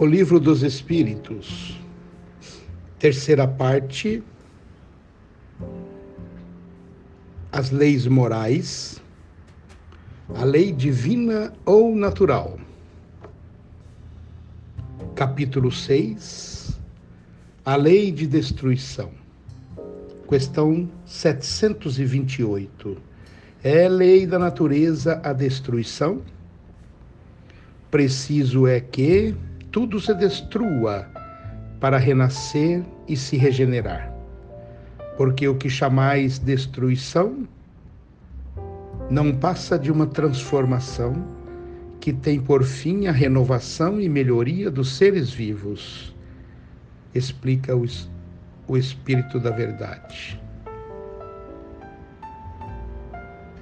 O Livro dos Espíritos, terceira parte, as leis morais, a lei divina ou natural. Capítulo 6, a lei de destruição. Questão 728. É lei da natureza a destruição? Preciso é que tudo se destrua para renascer e se regenerar. Porque o que chamais destruição não passa de uma transformação que tem por fim a renovação e melhoria dos seres vivos, explica o, Espírito da Verdade.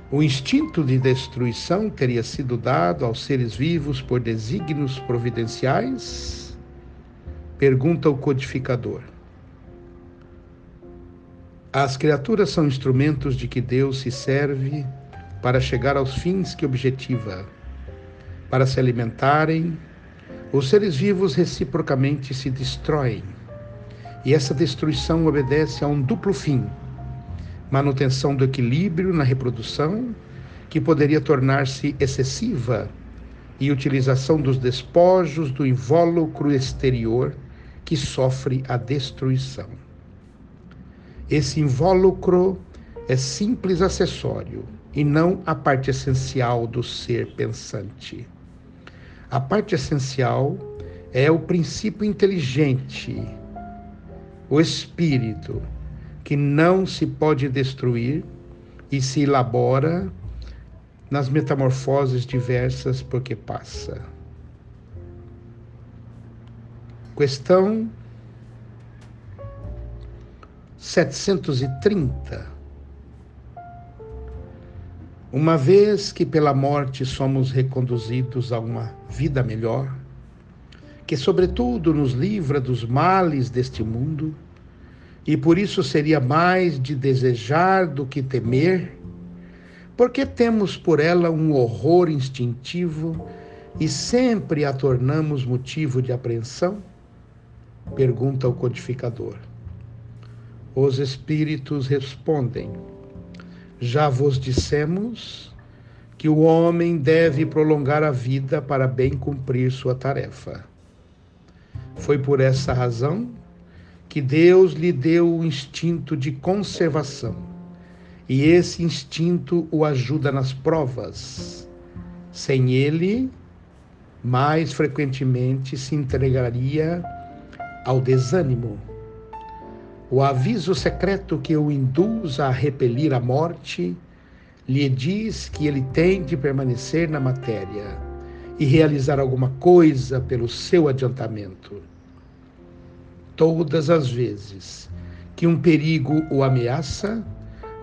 O instinto de destruição teria sido dado aos seres vivos por desígnios providenciais? Pergunta o codificador. As criaturas são instrumentos de que Deus se serve para chegar aos fins que objetiva. Para se alimentarem, os seres vivos reciprocamente se destroem. E essa destruição obedece a um duplo fim manutenção do equilíbrio na reprodução, que poderia tornar-se excessiva, e utilização dos despojos do invólucro exterior, que sofre a destruição. Esse invólucro é simples acessório e não a parte essencial do ser pensante. A parte essencial é o princípio inteligente, o espírito, que não se pode destruir e se elabora nas metamorfoses diversas porque passa. Questão 730. Uma vez que pela morte somos reconduzidos a uma vida melhor, que sobretudo nos livra dos males deste mundo, e por isso seria mais de desejar do que temer, porque temos por ela um horror instintivo e sempre a tornamos motivo de apreensão? Pergunta o codificador. Os espíritos respondem: Já vos dissemos que o homem deve prolongar a vida para bem cumprir sua tarefa. Foi por essa razão que Deus lhe deu o instinto de conservação. E esse instinto o ajuda nas provas. Sem ele, mais frequentemente se entregaria ao desânimo. O aviso secreto que o induz a repelir a morte lhe diz que ele tem de permanecer na matéria e realizar alguma coisa pelo seu adiantamento todas as vezes que um perigo o ameaça,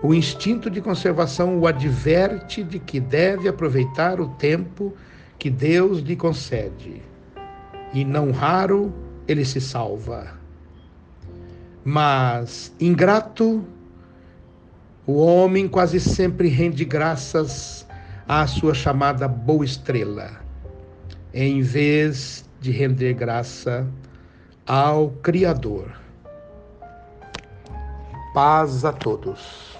o instinto de conservação o adverte de que deve aproveitar o tempo que Deus lhe concede. E não raro ele se salva. Mas, ingrato, o homem quase sempre rende graças à sua chamada boa estrela, em vez de render graça ao Criador. Paz a todos.